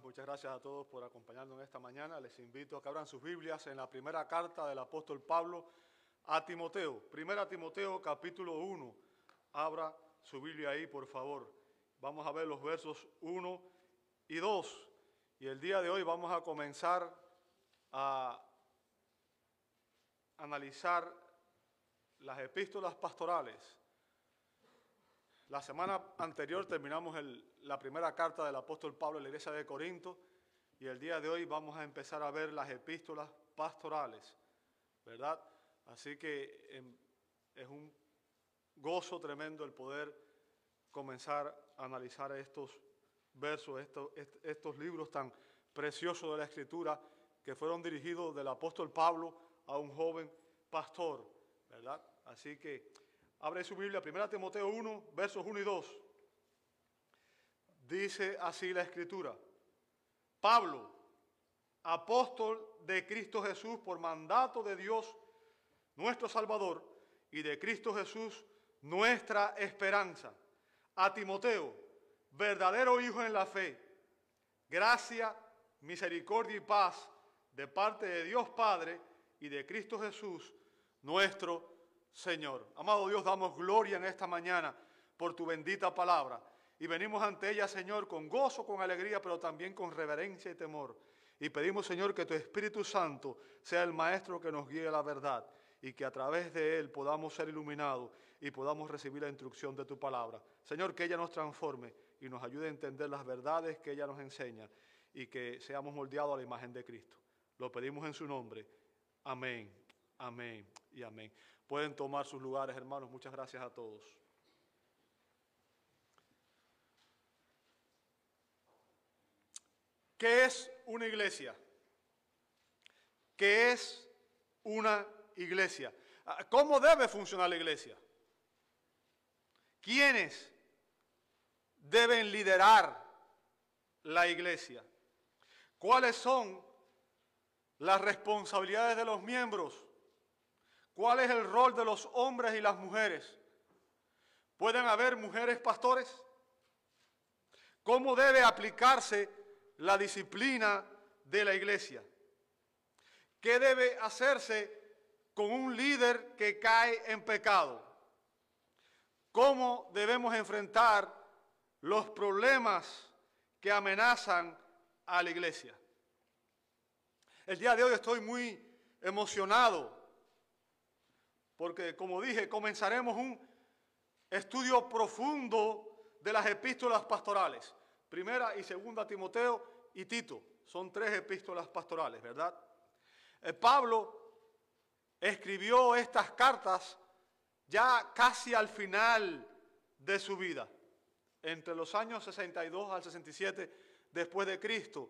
muchas gracias a todos por acompañarnos en esta mañana. Les invito a que abran sus Biblias en la primera carta del apóstol Pablo a Timoteo. Primera Timoteo capítulo 1. Abra su Biblia ahí, por favor. Vamos a ver los versos 1 y 2. Y el día de hoy vamos a comenzar a analizar las epístolas pastorales. La semana anterior terminamos la primera carta del apóstol Pablo en la iglesia de Corinto y el día de hoy vamos a empezar a ver las epístolas pastorales, ¿verdad? Así que em, es un gozo tremendo el poder comenzar a analizar estos versos, estos, estos libros tan preciosos de la Escritura que fueron dirigidos del apóstol Pablo a un joven pastor, ¿verdad? Así que Abre su Biblia, 1 Timoteo 1, versos 1 y 2. Dice así la escritura. Pablo, apóstol de Cristo Jesús por mandato de Dios, nuestro Salvador, y de Cristo Jesús, nuestra esperanza. A Timoteo, verdadero hijo en la fe, gracia, misericordia y paz de parte de Dios Padre y de Cristo Jesús, nuestro Señor. Amado Dios, damos gloria en esta mañana por tu bendita palabra. Y venimos ante ella, Señor, con gozo, con alegría, pero también con reverencia y temor. Y pedimos, Señor, que tu Espíritu Santo sea el Maestro que nos guíe a la verdad y que a través de Él podamos ser iluminados y podamos recibir la instrucción de tu palabra. Señor, que ella nos transforme y nos ayude a entender las verdades que ella nos enseña y que seamos moldeados a la imagen de Cristo. Lo pedimos en su nombre. Amén, amén y amén. Pueden tomar sus lugares, hermanos. Muchas gracias a todos. ¿Qué es una iglesia? ¿Qué es una iglesia? Ah, ¿Cómo debe funcionar la iglesia? ¿Quiénes deben liderar la iglesia? ¿Cuáles son las responsabilidades de los miembros? ¿Cuál es el rol de los hombres y las mujeres? ¿Pueden haber mujeres pastores? ¿Cómo debe aplicarse la disciplina de la iglesia? ¿Qué debe hacerse con un líder que cae en pecado? ¿Cómo debemos enfrentar los problemas que amenazan a la iglesia? El día de hoy estoy muy emocionado porque como dije, comenzaremos un estudio profundo de las epístolas pastorales. Primera y segunda Timoteo y Tito. Son tres epístolas pastorales, ¿verdad? Eh, Pablo escribió estas cartas ya casi al final de su vida, entre los años 62 al 67 después de Cristo,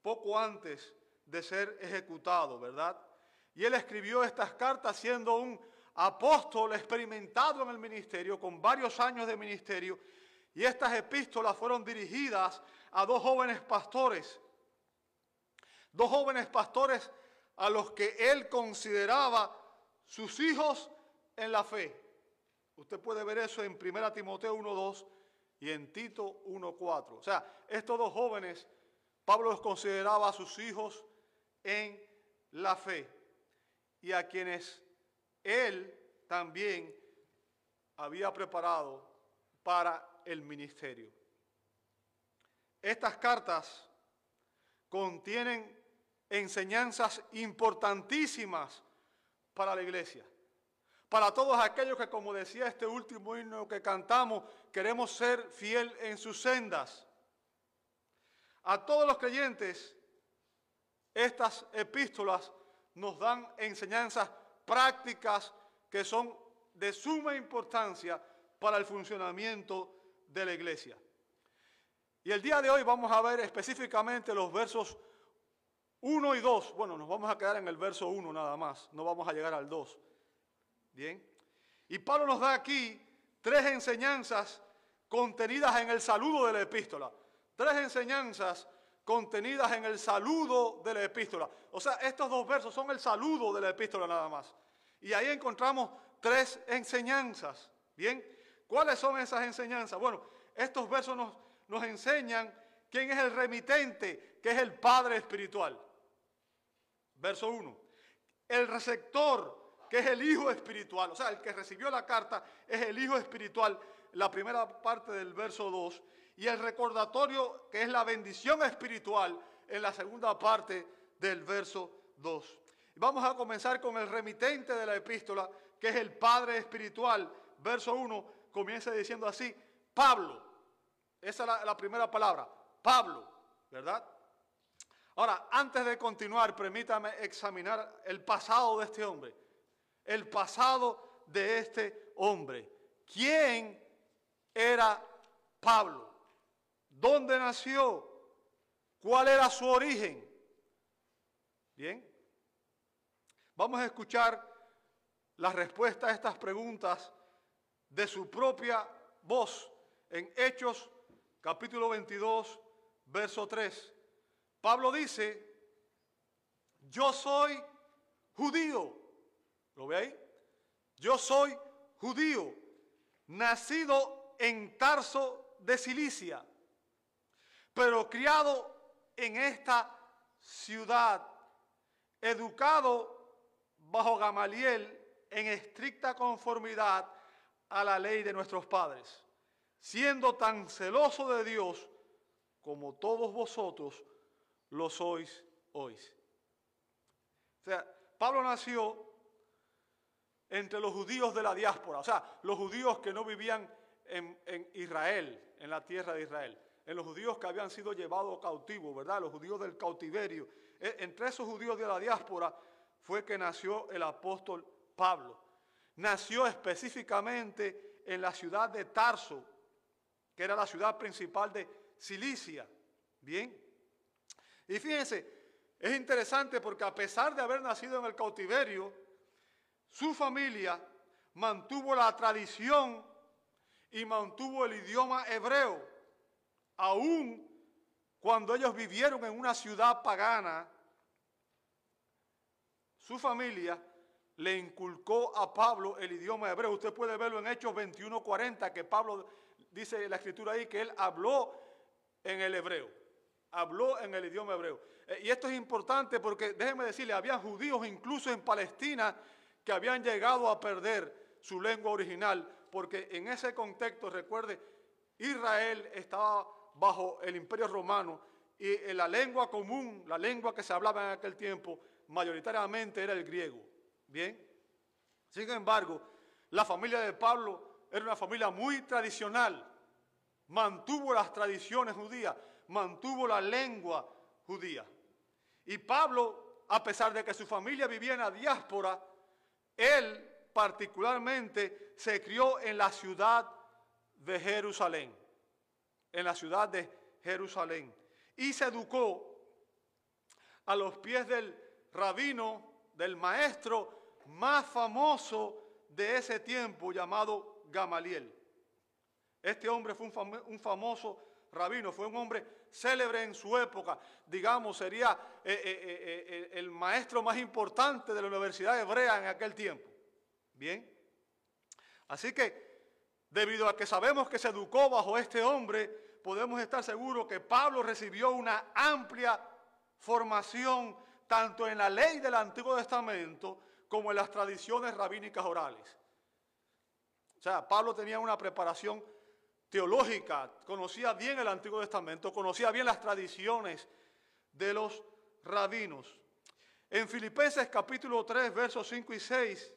poco antes de ser ejecutado, ¿verdad? Y él escribió estas cartas siendo un apóstol experimentado en el ministerio, con varios años de ministerio. Y estas epístolas fueron dirigidas a dos jóvenes pastores, dos jóvenes pastores a los que él consideraba sus hijos en la fe. Usted puede ver eso en 1 Timoteo 1.2 y en Tito 1.4. O sea, estos dos jóvenes, Pablo los consideraba sus hijos en la fe y a quienes él también había preparado para el ministerio. Estas cartas contienen enseñanzas importantísimas para la iglesia. Para todos aquellos que, como decía este último himno que cantamos, queremos ser fiel en sus sendas. A todos los creyentes, estas epístolas nos dan enseñanzas prácticas que son de suma importancia para el funcionamiento de la iglesia. Y el día de hoy vamos a ver específicamente los versos 1 y 2. Bueno, nos vamos a quedar en el verso 1 nada más, no vamos a llegar al 2. Bien. Y Pablo nos da aquí tres enseñanzas contenidas en el saludo de la epístola. Tres enseñanzas contenidas en el saludo de la epístola. O sea, estos dos versos son el saludo de la epístola nada más. Y ahí encontramos tres enseñanzas. Bien, ¿cuáles son esas enseñanzas? Bueno, estos versos nos, nos enseñan ¿Quién es el remitente? Que es el Padre espiritual. Verso 1. El receptor, que es el Hijo espiritual. O sea, el que recibió la carta es el Hijo espiritual. La primera parte del verso 2. Y el recordatorio, que es la bendición espiritual, en la segunda parte del verso 2. Vamos a comenzar con el remitente de la epístola, que es el Padre espiritual. Verso 1 comienza diciendo así, Pablo. Esa es la, primera palabra, Pablo, ¿verdad? Ahora, antes de continuar, permítame examinar el pasado de este hombre. El pasado de este hombre. ¿Quién era Pablo? ¿Dónde nació? ¿Cuál era su origen? Bien. Vamos a escuchar la respuesta a estas preguntas de su propia voz en Hechos capítulo 22, verso 3. Pablo dice, yo soy judío. ¿Lo ve ahí? Yo soy judío, nacido en Tarso de Cilicia, pero criado en esta ciudad, educado bajo Gamaliel en estricta conformidad a la ley de nuestros padres, siendo tan celoso de Dios como todos vosotros lo sois hoy. O sea, Pablo nació entre los judíos de la diáspora, o sea, los judíos que no vivían en, en Israel, en la tierra de Israel en los judíos que habían sido llevados cautivos, ¿verdad? Los judíos del cautiverio. E, entre esos judíos de la diáspora fue que nació el apóstol Pablo. Nació específicamente en la ciudad de Tarso, que era la ciudad principal de Cilicia. Bien. Y fíjense, es interesante porque a pesar de haber nacido en el cautiverio, su familia mantuvo la tradición y mantuvo el idioma hebreo aún cuando ellos vivieron en una ciudad pagana, su familia le inculcó a Pablo el idioma hebreo. Usted puede verlo en Hechos 21:40, que Pablo dice en la escritura ahí que él habló en el hebreo, habló en el idioma hebreo. Eh, y esto es importante porque, déjenme decirle, había judíos incluso en Palestina que habían llegado a perder su lengua original, porque en ese contexto, recuerde, Israel estaba bajo el imperio romano y la lengua común, la lengua que se hablaba en aquel tiempo, mayoritariamente era el griego. Bien. Sin embargo, la familia de Pablo era una familia muy tradicional, mantuvo las tradiciones judías, mantuvo la lengua judía. Y Pablo, a pesar de que su familia vivía en la diáspora, él particularmente se crió en la ciudad de Jerusalén en la ciudad de Jerusalén y se educó a los pies del rabino, del maestro más famoso de ese tiempo llamado Gamaliel. Este hombre fue un, famoso rabino, fue un hombre célebre en su época, digamos, sería eh, eh, eh, el maestro más importante de la Universidad Hebrea en aquel tiempo. Bien, así que Debido a que sabemos que se educó bajo este hombre, podemos estar seguros que Pablo recibió una amplia formación tanto en la ley del Antiguo Testamento como en las tradiciones rabínicas orales. O sea, Pablo tenía una preparación teológica, conocía bien el Antiguo Testamento, conocía bien las tradiciones de los rabinos. En Filipenses capítulo 3, versos 5 y 6,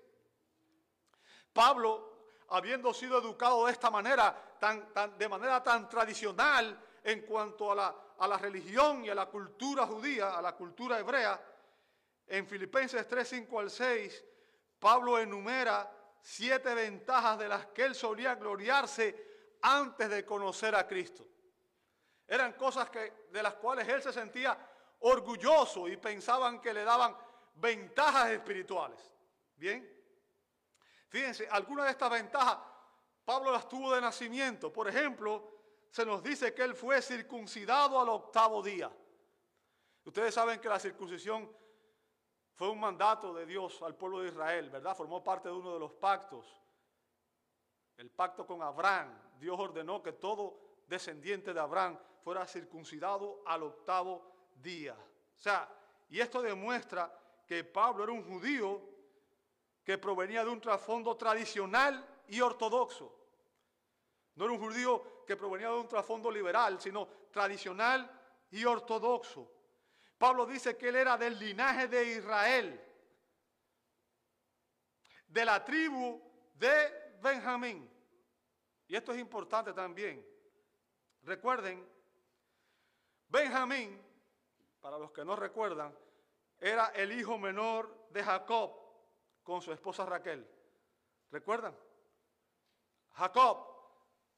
Pablo habiendo sido educado de esta manera, tan, de manera tan tradicional en cuanto a la, a la religión y a la cultura judía, a la cultura hebrea, en Filipenses 3, 5 al 6, Pablo enumera siete ventajas de las que él solía gloriarse antes de conocer a Cristo. Eran cosas que, de las cuales él se sentía orgulloso y pensaban que le daban ventajas espirituales. Bien, Fíjense, algunas de estas ventajas Pablo las tuvo de nacimiento. Por ejemplo, se nos dice que él fue circuncidado al octavo día. Ustedes saben que la circuncisión fue un mandato de Dios al pueblo de Israel, ¿verdad? Formó parte de uno de los pactos. El pacto con Abraham. Dios ordenó que todo descendiente de Abraham fuera circuncidado al octavo día. O sea, y esto demuestra que Pablo era un judío que provenía de un trasfondo tradicional y ortodoxo. No era un judío que provenía de un trasfondo liberal, sino tradicional y ortodoxo. Pablo dice que él era del linaje de Israel, de la tribu de Benjamín. Y esto es importante también. Recuerden, Benjamín, para los que no recuerdan, era el hijo menor de Jacob con su esposa Raquel. ¿Recuerdan? Jacob.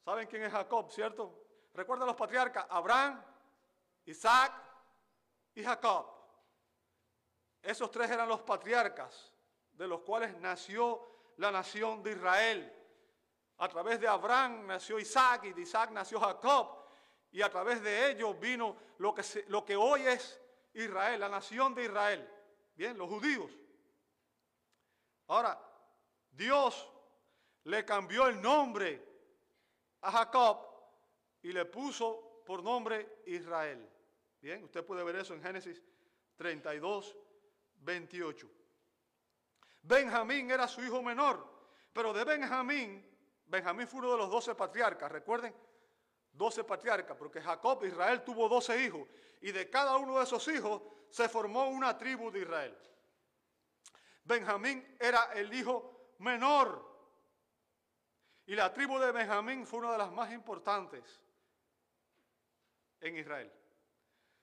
¿Saben quién es Jacob, cierto? Recuerdan los patriarcas, Abraham, Isaac y Jacob. Esos tres eran los patriarcas de los cuales nació la nación de Israel. A través de Abraham nació Isaac y de Isaac nació Jacob. Y a través de ellos vino lo que, lo que hoy es Israel, la nación de Israel. Bien, los judíos. Ahora, Dios le cambió el nombre a Jacob y le puso por nombre Israel. Bien, usted puede ver eso en Génesis 32, 28. Benjamín era su hijo menor, pero de Benjamín Benjamín fue uno de los doce patriarcas, recuerden, doce patriarcas, porque Jacob, Israel, tuvo doce hijos, y de cada uno de esos hijos se formó una tribu de Israel. Benjamín era el hijo menor, y la tribu de Benjamín fue una de las más importantes en Israel.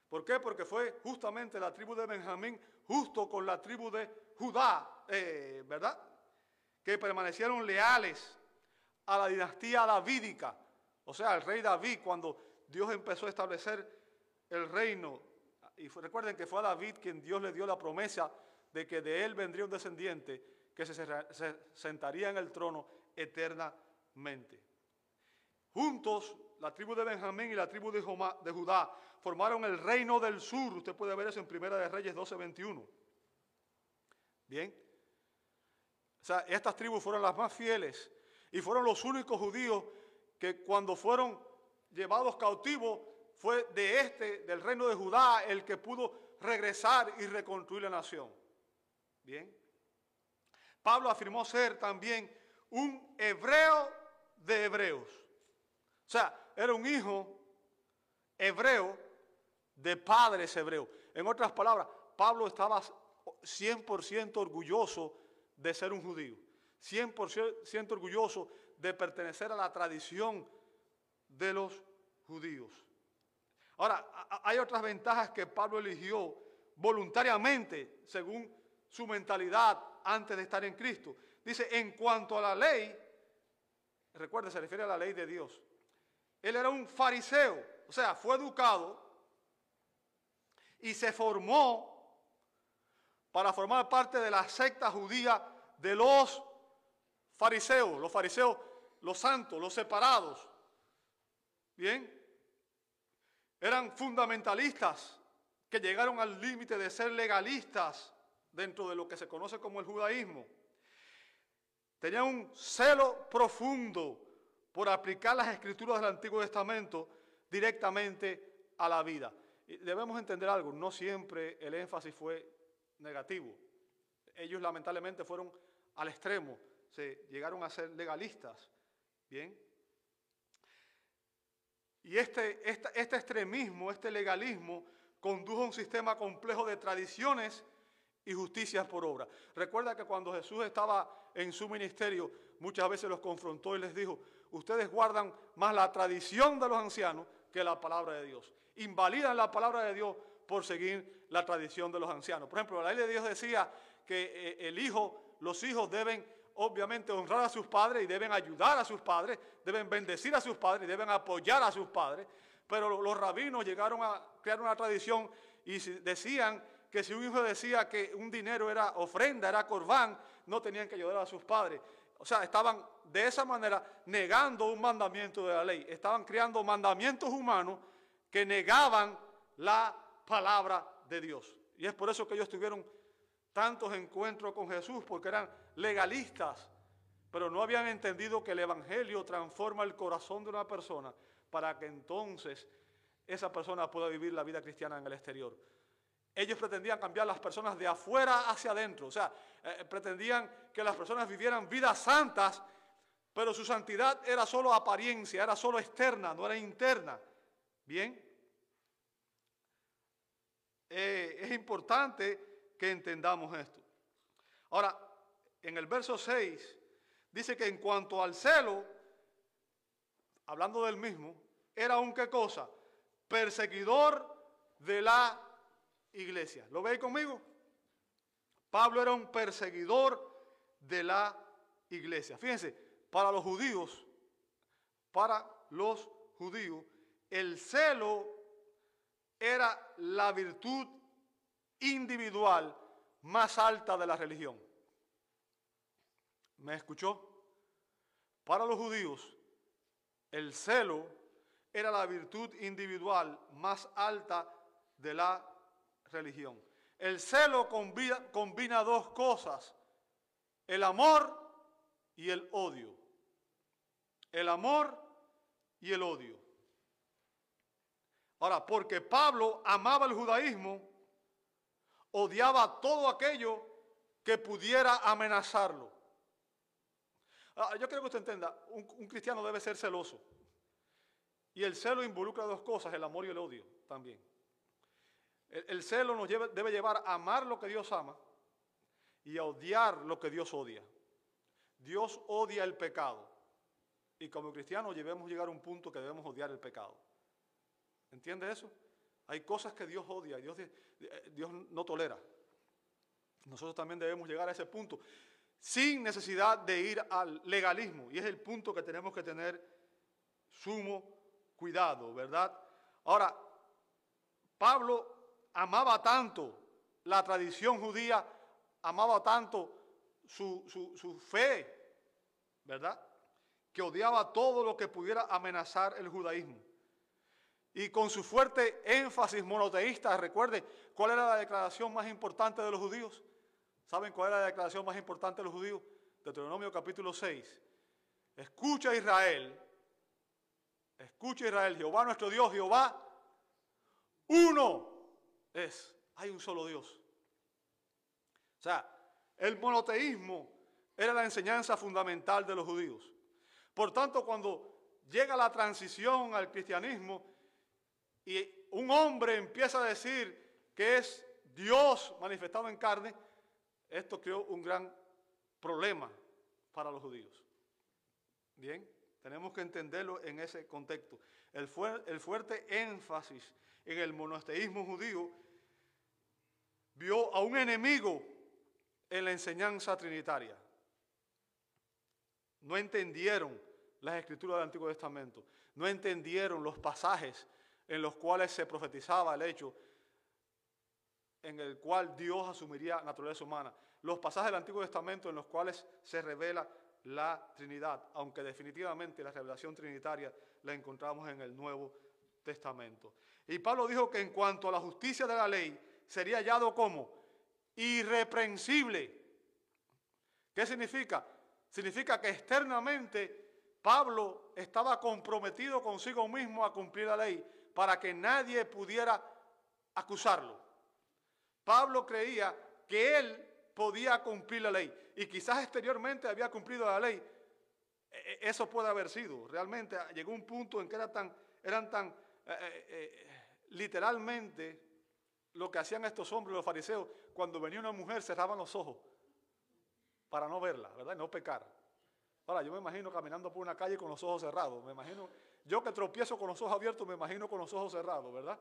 ¿Por qué? Porque fue justamente la tribu de Benjamín, justo con la tribu de Judá, eh, ¿verdad? Que permanecieron leales a la dinastía davídica, o sea, al rey David, cuando Dios empezó a establecer el reino. Y recuerden que fue a David quien Dios le dio la promesa de que de él vendría un descendiente que se, sentaría en el trono eternamente. Juntos, la tribu de Benjamín y la tribu de, Judá formaron el reino del sur. Usted puede ver eso en Primera de Reyes 12:21. Bien. O sea, estas tribus fueron las más fieles y fueron los únicos judíos que cuando fueron llevados cautivos fue de este, del reino de Judá, el que pudo regresar y reconstruir la nación. Bien. Pablo afirmó ser también un hebreo de hebreos. O sea, era un hijo hebreo de padres hebreos. En otras palabras, Pablo estaba 100% orgulloso de ser un judío. 100% orgulloso de pertenecer a la tradición de los judíos. Ahora, hay otras ventajas que Pablo eligió voluntariamente según su mentalidad antes de estar en Cristo. Dice, en cuanto a la ley, recuerde, se refiere a la ley de Dios. Él era un fariseo, o sea, fue educado y se formó para formar parte de la secta judía de los fariseos, los fariseos, los santos, los separados. Bien, eran fundamentalistas que llegaron al límite de ser legalistas dentro de lo que se conoce como el judaísmo. Tenían un celo profundo por aplicar las escrituras del Antiguo Testamento directamente a la vida. Y debemos entender algo, no siempre el énfasis fue negativo. Ellos lamentablemente fueron al extremo se llegaron a ser legalistas. Bien. Y este, este, extremismo, este legalismo, condujo a un sistema complejo de tradiciones y justicias por obra. Recuerda que cuando Jesús estaba en su ministerio, muchas veces los confrontó y les dijo, ustedes guardan más la tradición de los ancianos que la palabra de Dios. Invalidan la palabra de Dios por seguir la tradición de los ancianos. Por ejemplo, la ley de Dios decía que eh, el hijo, los hijos deben obviamente honrar a sus padres y deben ayudar a sus padres, deben bendecir a sus padres deben apoyar a sus padres. Pero los rabinos llegaron a crear una tradición y decían que si un hijo decía que un dinero era ofrenda, era corbán, no tenían que ayudar a sus padres. O sea, estaban de esa manera negando un mandamiento de la ley. Estaban creando mandamientos humanos que negaban la palabra de Dios. Y es por eso que ellos tuvieron tantos encuentros con Jesús, porque eran legalistas, pero no habían entendido que el Evangelio transforma el corazón de una persona para que entonces esa persona pueda vivir la vida cristiana en el exterior. Ellos pretendían cambiar las personas de afuera hacia adentro, o sea, eh, pretendían que las personas vivieran vidas santas, pero su santidad era solo apariencia, era solo externa, no era interna. Bien, eh, es importante que entendamos esto. Ahora, en el verso 6 dice que en cuanto al celo, hablando del mismo, era un qué cosa? Perseguidor de la iglesia. ¿Lo veis conmigo? Pablo era un perseguidor de la iglesia. Fíjense, para los judíos, para los judíos, el celo era la virtud individual más alta de la religión. ¿Me escuchó? Para los judíos, el celo era la virtud individual más alta de la religión. El celo combina, combina dos cosas, el amor y el odio. El amor y el odio. Ahora, porque Pablo amaba el judaísmo, odiaba todo aquello que pudiera amenazarlo. Ah, yo quiero que usted entienda, un, cristiano debe ser celoso. Y el celo involucra dos cosas, el amor y el odio también. El, celo nos debe llevar a amar lo que Dios ama y a odiar lo que Dios odia. Dios odia el pecado. Y como cristianos debemos llegar a un punto que debemos odiar el pecado. ¿Entiende eso? Hay cosas que Dios odia, Dios, Dios no tolera. Nosotros también debemos llegar a ese punto sin necesidad de ir al legalismo. Y es el punto que tenemos que tener sumo cuidado, ¿verdad? Ahora, Pablo amaba tanto la tradición judía, amaba tanto su, su fe, ¿verdad? Que odiaba todo lo que pudiera amenazar el judaísmo y con su fuerte énfasis monoteísta, recuerde, ¿cuál era la declaración más importante de los judíos? ¿Saben cuál era la declaración más importante de los judíos? Deuteronomio capítulo 6. Escucha Israel, escucha Israel, Jehová nuestro Dios, Jehová, uno es, hay un solo Dios. O sea, el monoteísmo era la enseñanza fundamental de los judíos. Por tanto, cuando llega la transición al cristianismo, y un hombre empieza a decir que es Dios manifestado en carne, esto creó un gran problema para los judíos. Bien, tenemos que entenderlo en ese contexto. El, el fuerte énfasis en el monoteísmo judío vio a un enemigo en la enseñanza trinitaria. No entendieron las escrituras del Antiguo Testamento, no entendieron los pasajes en los cuales se profetizaba el hecho en el cual Dios asumiría naturaleza humana. Los pasajes del Antiguo Testamento en los cuales se revela la Trinidad, aunque definitivamente la revelación trinitaria la encontramos en el Nuevo Testamento. Y Pablo dijo que en cuanto a la justicia de la ley, sería hallado como irreprensible. ¿Qué significa? Significa que externamente Pablo estaba comprometido consigo mismo a cumplir la ley, para que nadie pudiera acusarlo. Pablo creía que él podía cumplir la ley y quizás exteriormente había cumplido la ley. E, e, eso puede haber sido. Realmente llegó un punto en que eran tan, eran tan eh, eh, eh, literalmente lo que hacían estos hombres, los fariseos, cuando venía una mujer cerraban los ojos para no verla, ¿verdad? Y no pecar. Ahora, yo me imagino caminando por una calle con los ojos cerrados, me imagino yo que tropiezo con los ojos abiertos, me imagino con los ojos cerrados, ¿verdad?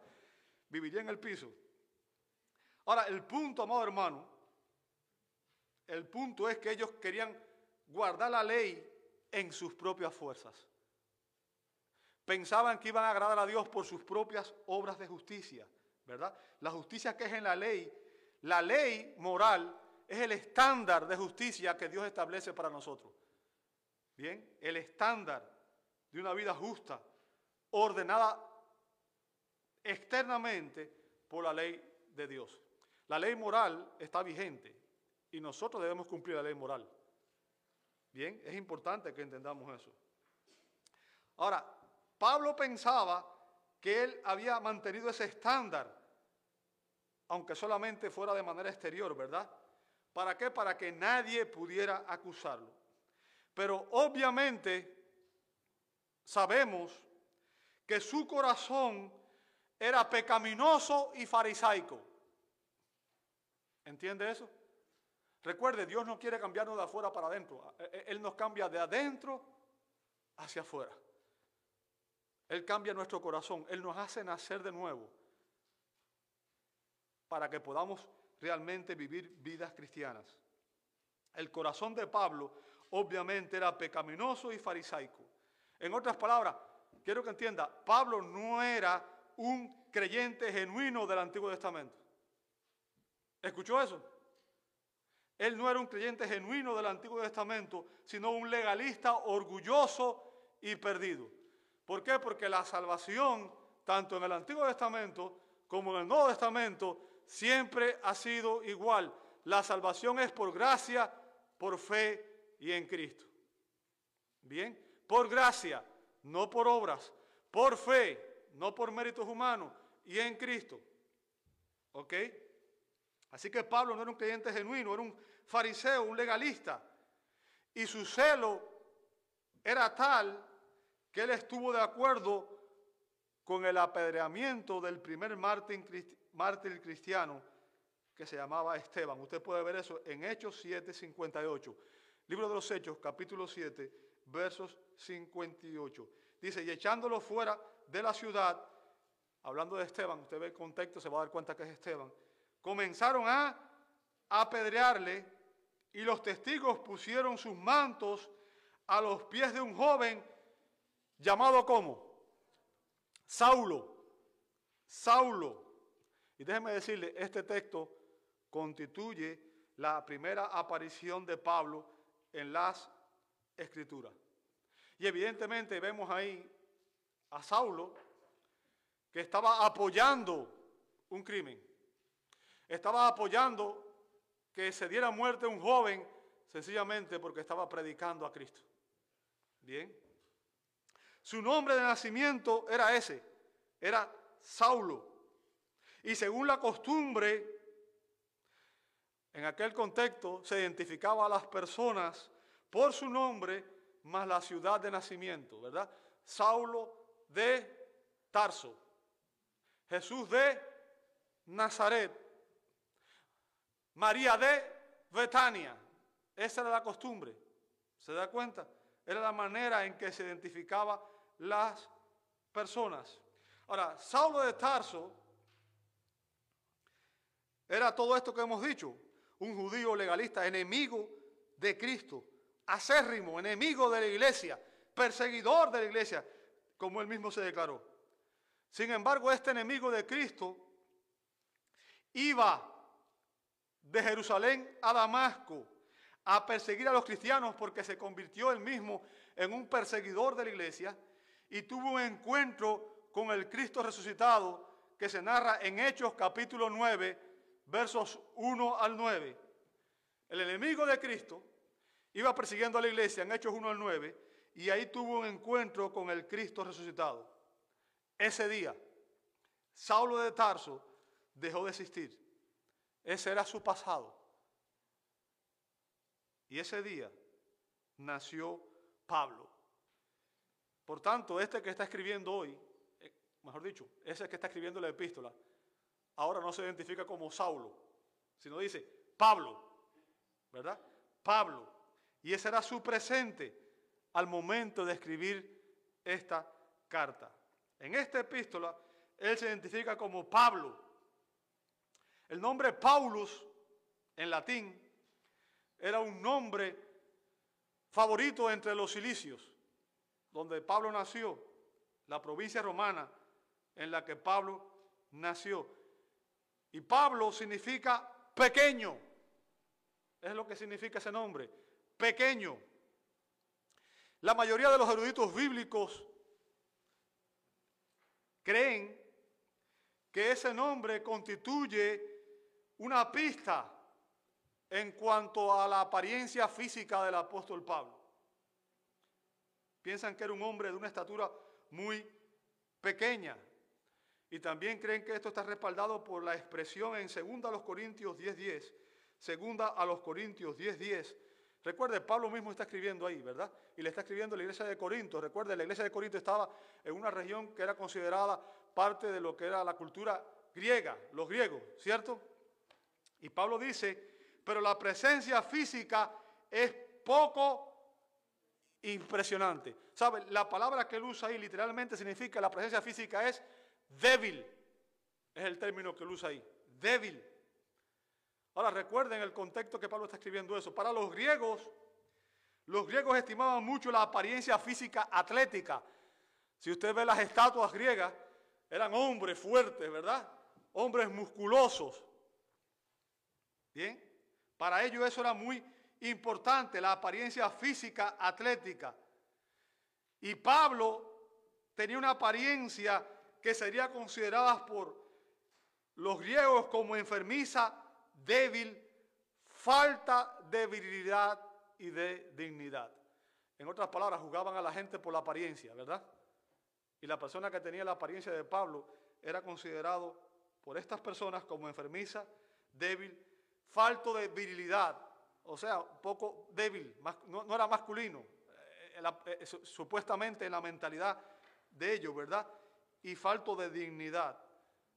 Viviría en el piso. Ahora, el punto, amado hermano, el punto es que ellos querían guardar la ley en sus propias fuerzas. Pensaban que iban a agradar a Dios por sus propias obras de justicia, ¿verdad? La justicia que es en la ley, la ley moral es el estándar de justicia que Dios establece para nosotros. Bien, el estándar de una vida justa, ordenada externamente por la ley de Dios. La ley moral está vigente y nosotros debemos cumplir la ley moral. Bien, es importante que entendamos eso. Ahora, Pablo pensaba que él había mantenido ese estándar, aunque solamente fuera de manera exterior, ¿verdad? ¿Para qué? Para que nadie pudiera acusarlo. Pero obviamente sabemos que su corazón era pecaminoso y farisaico. ¿Entiende eso? Recuerde, Dios no quiere cambiarnos de afuera para adentro. Él nos cambia de adentro hacia afuera. Él cambia nuestro corazón. Él nos hace nacer de nuevo para que podamos realmente vivir vidas cristianas. El corazón de Pablo obviamente era pecaminoso y farisaico. En otras palabras, quiero que entienda, Pablo no era un creyente genuino del Antiguo Testamento. ¿Escuchó eso? Él no era un creyente genuino del Antiguo Testamento, sino un legalista orgulloso y perdido. ¿Por qué? Porque la salvación, tanto en el Antiguo Testamento como en el Nuevo Testamento, siempre ha sido igual. La salvación es por gracia, por fe y en Cristo. Bien, por gracia, no por obras, por fe, no por méritos humanos y en Cristo. ¿Ok? Así que Pablo no era un creyente genuino, era un fariseo, un legalista. Y su celo era tal que él estuvo de acuerdo con el apedreamiento del primer mártir, cristiano que se llamaba Esteban. Usted puede ver eso en Hechos 7, 58. Libro de los Hechos, capítulo 7, versos 58. Dice, y echándolo fuera de la ciudad, hablando de Esteban, usted ve el contexto, se va a dar cuenta que es Esteban, comenzaron a apedrearle y los testigos pusieron sus mantos a los pies de un joven llamado como Saulo. Saulo. Y déjeme decirle, este texto constituye la primera aparición de Pablo en las escrituras. Y evidentemente vemos ahí a Saulo que estaba apoyando un crimen. Estaba apoyando que se diera muerte a un joven sencillamente porque estaba predicando a Cristo. Bien. Su nombre de nacimiento era ese, era Saulo. Y según la costumbre, en aquel contexto se identificaba a las personas por su nombre más la ciudad de nacimiento, ¿verdad? Saulo de Tarso, Jesús de Nazaret, María de Betania. Esa era la costumbre. ¿Se da cuenta? Era la manera en que se identificaba las personas. Ahora, Saulo de Tarso era todo esto que hemos dicho, un judío legalista, enemigo de Cristo, acérrimo, enemigo de la iglesia, perseguidor de la iglesia, como él mismo se declaró. Sin embargo, este enemigo de Cristo iba de Jerusalén a Damasco a perseguir a los cristianos porque se convirtió él mismo en un perseguidor de la iglesia y tuvo un encuentro con el Cristo resucitado que se narra en Hechos capítulo 9, versos 1 al 9. El enemigo de Cristo iba persiguiendo a la iglesia en Hechos 1 al 9 y ahí tuvo un encuentro con el Cristo resucitado. Ese día, Saulo de Tarso dejó de existir. Ese era su pasado. Y ese día nació Pablo. Por tanto, este que está escribiendo hoy, eh, mejor dicho, ese que está escribiendo la epístola, ahora no se identifica como Saulo, sino dice Pablo, ¿verdad? Pablo. Y ese era su presente al momento de escribir esta carta. En esta epístola, él se identifica como Pablo. El nombre Paulus, en latín, era un nombre favorito entre los cilicios donde Pablo nació, la provincia romana en la que Pablo nació. Y Pablo significa pequeño. Es lo que significa ese nombre, pequeño. La mayoría de los eruditos bíblicos creen que ese nombre constituye una pista en cuanto a la apariencia física del apóstol Pablo. Piensan que era un hombre de una estatura muy pequeña, Y también creen que esto está respaldado por la expresión en 2 a los Corintios 10.10. 10, segunda a los Corintios 10.10. 10. Recuerde, Pablo mismo está escribiendo ahí, ¿verdad? Y le está escribiendo a la iglesia de Corinto. Recuerde, la iglesia de Corinto estaba en una región que era considerada parte de lo que era la cultura griega, los griegos, ¿cierto? Y Pablo dice, pero la presencia física es poco impresionante. ¿Sabe? La palabra que él usa ahí literalmente significa la presencia física es débil. Es el término que él usa ahí. Débil. Ahora recuerden el contexto que Pablo está escribiendo eso. Para los griegos, los griegos estimaban mucho la apariencia física atlética. Si usted ve las estatuas griegas, eran hombres fuertes, ¿verdad? Hombres musculosos. Bien. Para ellos eso era muy importante, la apariencia física atlética. Y Pablo tenía una apariencia que sería considerada por los griegos como enfermiza, débil, falta de virilidad y de dignidad. En otras palabras, jugaban a la gente por la apariencia, ¿verdad? Y la persona que tenía la apariencia de Pablo era considerado por estas personas como enfermiza, débil, falto de virilidad, o sea, poco débil, no, era masculino, eh, eh, supuestamente en la mentalidad de ellos, ¿verdad? Y falto de dignidad.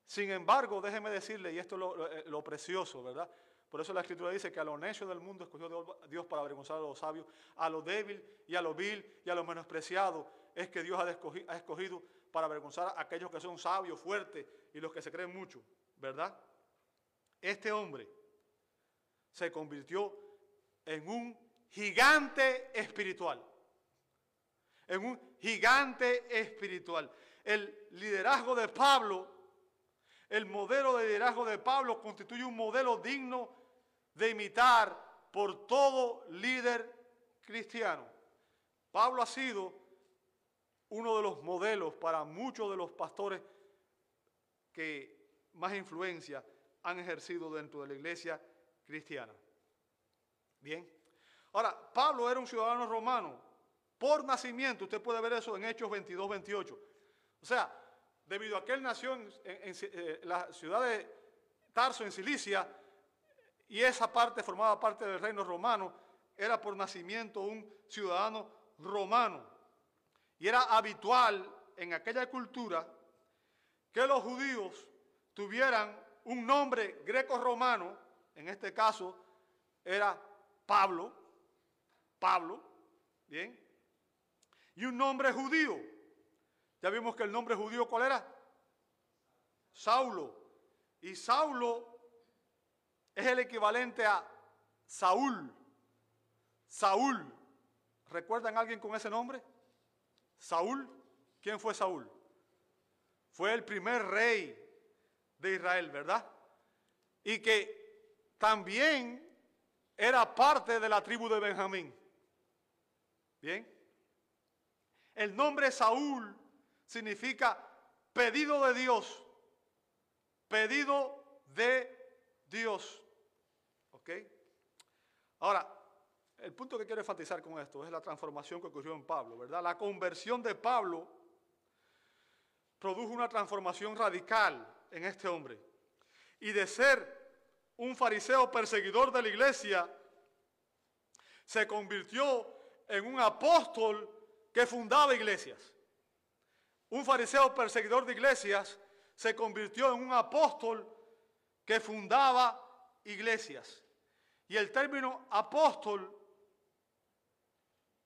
Sin embargo, déjeme decirle, y esto es lo, eh, precioso, ¿verdad? Por eso la Escritura dice que a lo necio del mundo escogió Dios para avergonzar a los sabios, a lo débil y a lo vil y a lo menospreciado es que Dios ha escogido para avergonzar a aquellos que son sabios, fuertes y los que se creen mucho, ¿verdad? Este hombre se convirtió en un gigante espiritual. En un gigante espiritual. El liderazgo de Pablo, el modelo de liderazgo de Pablo constituye un modelo digno de imitar por todo líder cristiano. Pablo ha sido uno de los modelos para muchos de los pastores que más influencia han ejercido dentro de la iglesia cristiana. Bien. Ahora, Pablo era un ciudadano romano por nacimiento. Usted puede ver eso en Hechos 22, 28. O sea, debido a que él nació en, eh, la ciudad de Tarso, en Cilicia, y esa parte formaba parte del reino romano, era por nacimiento un ciudadano romano. Y era habitual en aquella cultura que los judíos tuvieran un nombre greco-romano, en este caso era Pablo, Pablo, ¿bien? Y un nombre judío. Ya vimos que el nombre judío, ¿cuál era? Saulo. Y Saulo es el equivalente a Saúl. Saúl. ¿Recuerdan a alguien con ese nombre? Saúl. ¿Quién fue Saúl? Fue el primer rey de Israel, ¿verdad? Y que también era parte de la tribu de Benjamín. Bien. El nombre Saúl significa pedido de Dios. Pedido de Dios. ¿Ok? Ahora, el punto que quiero enfatizar con esto es la transformación que ocurrió en Pablo, ¿verdad? La conversión de Pablo produjo una transformación radical en este hombre. Y de ser un fariseo perseguidor de la iglesia, se convirtió en un apóstol que fundaba iglesias. Un fariseo perseguidor de iglesias se convirtió en un apóstol que fundaba iglesias. Y el término apóstol,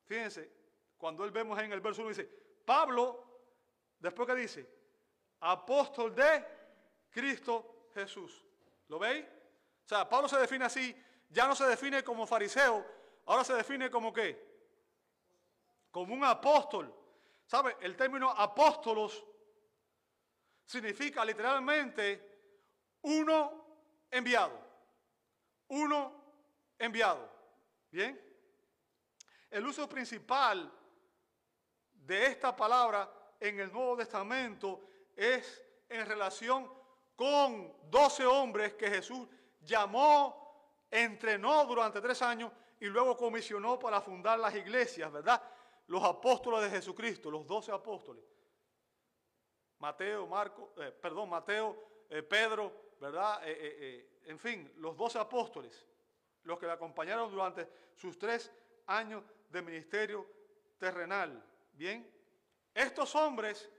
fíjense, cuando él vemos en el verso 1 dice, Pablo, después que dice, apóstol de Cristo Jesús. ¿Lo veis? O sea, Pablo se define así, ya no se define como fariseo, ahora se define como qué? Como un apóstol. ¿Sabe? El término apóstolos significa literalmente uno enviado. Uno enviado. ¿Bien? El uso principal de esta palabra en el Nuevo Testamento es en relación con doce hombres que Jesús llamó, entrenó durante tres años y luego comisionó para fundar las iglesias, ¿verdad? Los apóstoles de Jesucristo, los doce apóstoles. Mateo, Marco, eh, perdón, Mateo, eh, Pedro, ¿verdad? Eh, en fin, los doce apóstoles, los que le acompañaron durante sus tres años de ministerio terrenal. Bien, estos hombres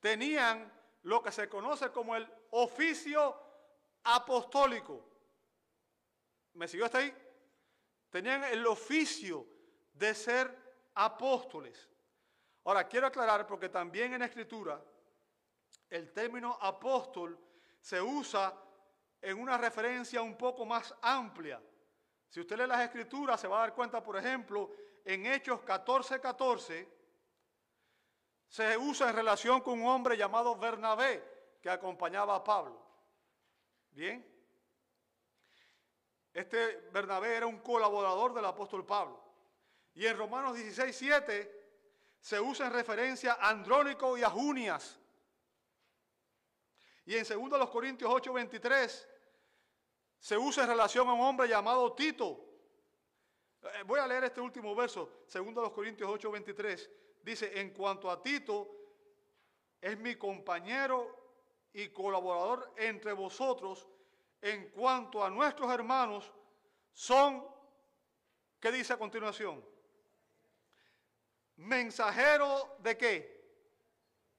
tenían lo que se conoce como el oficio apostólico. ¿Me siguió hasta ahí? Tenían el oficio de ser apóstoles. Ahora, quiero aclarar porque también en la escritura el término apóstol se usa en una referencia un poco más amplia. Si usted lee las escrituras se va a dar cuenta, por ejemplo, en Hechos 14:14, 14, se usa en relación con un hombre llamado Bernabé que acompañaba a Pablo. Bien. Este Bernabé era un colaborador del apóstol Pablo. Y en Romanos 16:7 se usa en referencia a Andrónico y a Junias. Y en 2 Corintios 8:23 se usa en relación a un hombre llamado Tito. Eh, voy a leer este último verso, 2 Corintios 8:23. Dice, en cuanto a Tito, es mi compañero y colaborador entre vosotros. En cuanto a nuestros hermanos, son, ¿qué dice a continuación? Mensajero de qué?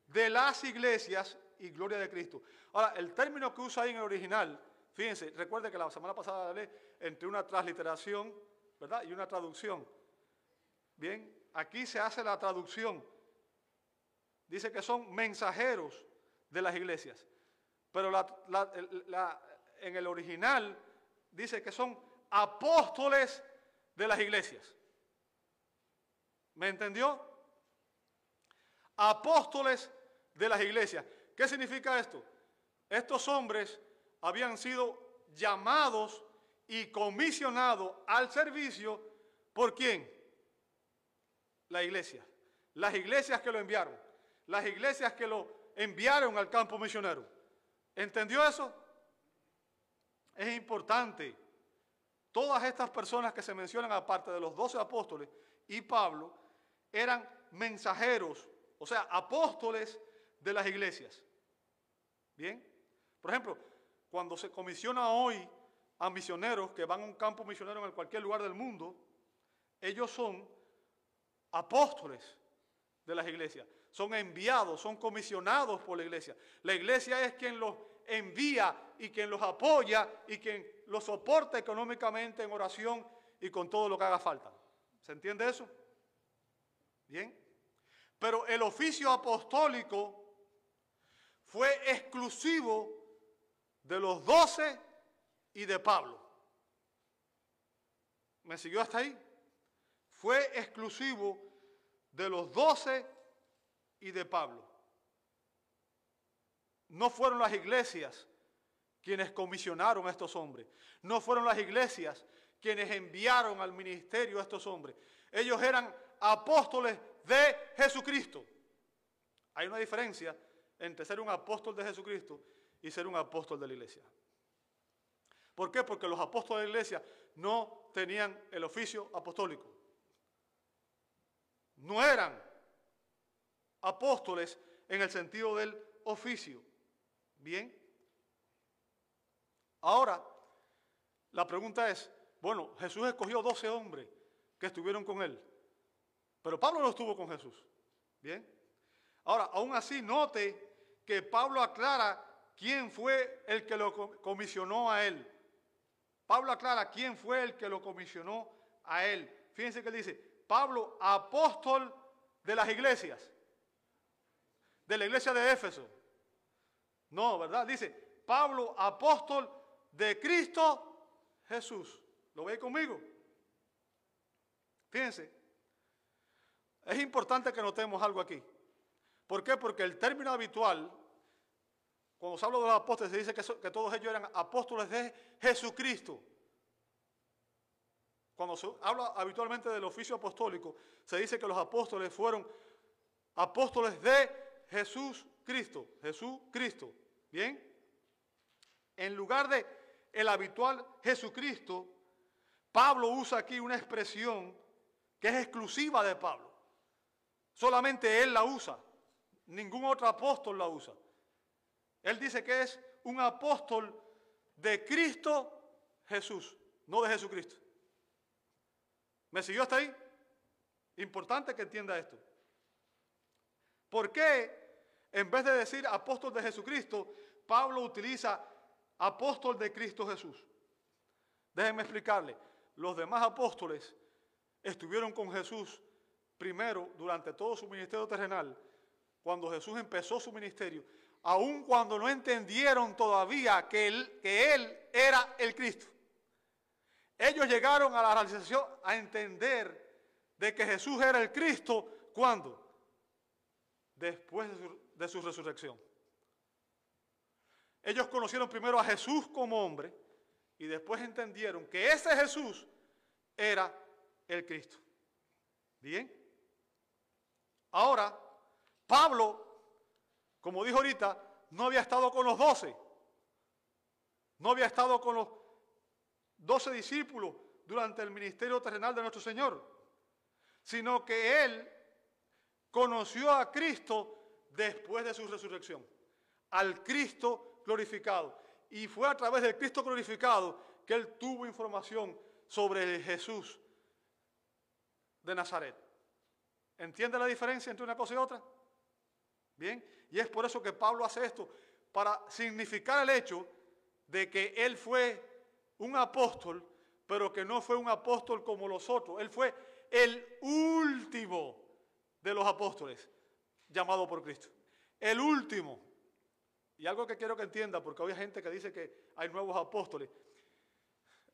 De las iglesias y gloria de Cristo. Ahora, el término que usa ahí en el original, fíjense, recuerde que la semana pasada hablé entre una transliteración, ¿verdad? Y una traducción. Bien, aquí se hace la traducción. Dice que son mensajeros de las iglesias. Pero en el original dice que son apóstoles de las iglesias. ¿Me entendió? Apóstoles de las iglesias. ¿Qué significa esto? Estos hombres habían sido llamados y comisionados al servicio por quién? La iglesia. Las iglesias que lo enviaron. Las iglesias que lo enviaron al campo misionero. ¿Entendió eso? Es importante. Todas estas personas que se mencionan, aparte de los doce apóstoles y Pablo, eran mensajeros, o sea, apóstoles de las iglesias. Bien. Por ejemplo, cuando se comisiona hoy a misioneros que van a un campo misionero en cualquier lugar del mundo, ellos son apóstoles de las iglesias, son enviados, son comisionados por la iglesia. La iglesia es quien los envía y quien los apoya y quien los soporta económicamente en oración y con todo lo que haga falta. ¿Se entiende eso? Bien. Pero el oficio apostólico fue exclusivo de los doce y de Pablo. ¿Me siguió hasta ahí? Fue exclusivo de los doce y de Pablo. No fueron las iglesias quienes comisionaron a estos hombres. No fueron las iglesias quienes enviaron al ministerio a estos hombres. Ellos eran apóstoles de Jesucristo. Hay una diferencia entre ser un apóstol de Jesucristo y ser un apóstol de la iglesia. ¿Por qué? Porque los apóstoles de la iglesia no tenían el oficio apostólico. No eran apóstoles en el sentido del oficio. Bien. Ahora, la pregunta es, bueno, Jesús escogió 12 hombres que estuvieron con él, pero Pablo no estuvo con Jesús. Bien. Ahora, aún así, note que Pablo aclara quién fue el que lo comisionó a él. Pablo aclara quién fue el que lo comisionó a él. Fíjense que él dice, Pablo, apóstol de las iglesias, de la iglesia de Éfeso. No, ¿verdad? Dice, Pablo, apóstol de Cristo Jesús. ¿Lo ve conmigo? Fíjense, es importante que notemos algo aquí. ¿Por qué? Porque el término habitual, cuando se habla de los apóstoles, se dice que, todos ellos eran apóstoles de Jesucristo. Cuando se habla habitualmente del oficio apostólico, se dice que los apóstoles fueron apóstoles de Jesús Cristo. Jesús Cristo. ¿Bien? En lugar de el habitual Jesucristo, Pablo usa aquí una expresión que es exclusiva de Pablo. Solamente él la usa. Ningún otro apóstol la usa. Él dice que es un apóstol de Cristo Jesús, no de Jesucristo. ¿Me siguió hasta ahí? Importante que entienda esto. ¿Por qué en vez de decir apóstol de Jesucristo, Pablo utiliza apóstol de Cristo Jesús? Déjenme explicarle. Los demás apóstoles estuvieron con Jesús primero durante todo su ministerio terrenal, cuando Jesús empezó su ministerio, aun cuando no entendieron todavía que él, que él era el Cristo. Ellos llegaron a la realización, a entender de que Jesús era el Cristo, ¿cuándo? Después de su, de su resurrección. Ellos conocieron primero a Jesús como hombre y después entendieron que ese Jesús era el Cristo. Bien. Ahora, Pablo, como dijo ahorita, no había estado con los doce. No había estado con los doce discípulos durante el ministerio terrenal de nuestro Señor, sino que Él conoció a Cristo después de su resurrección, al Cristo glorificado. Y fue a través del Cristo glorificado que Él tuvo información sobre Jesús de Nazaret. ¿Entiende la diferencia entre una cosa y otra? Bien, y es por eso que Pablo hace esto, para significar el hecho de que él fue un apóstol, pero que no fue un apóstol como los otros. Él fue el último de los apóstoles llamado por Cristo. El último. Y algo que quiero que entienda, porque hay gente que dice que hay nuevos apóstoles.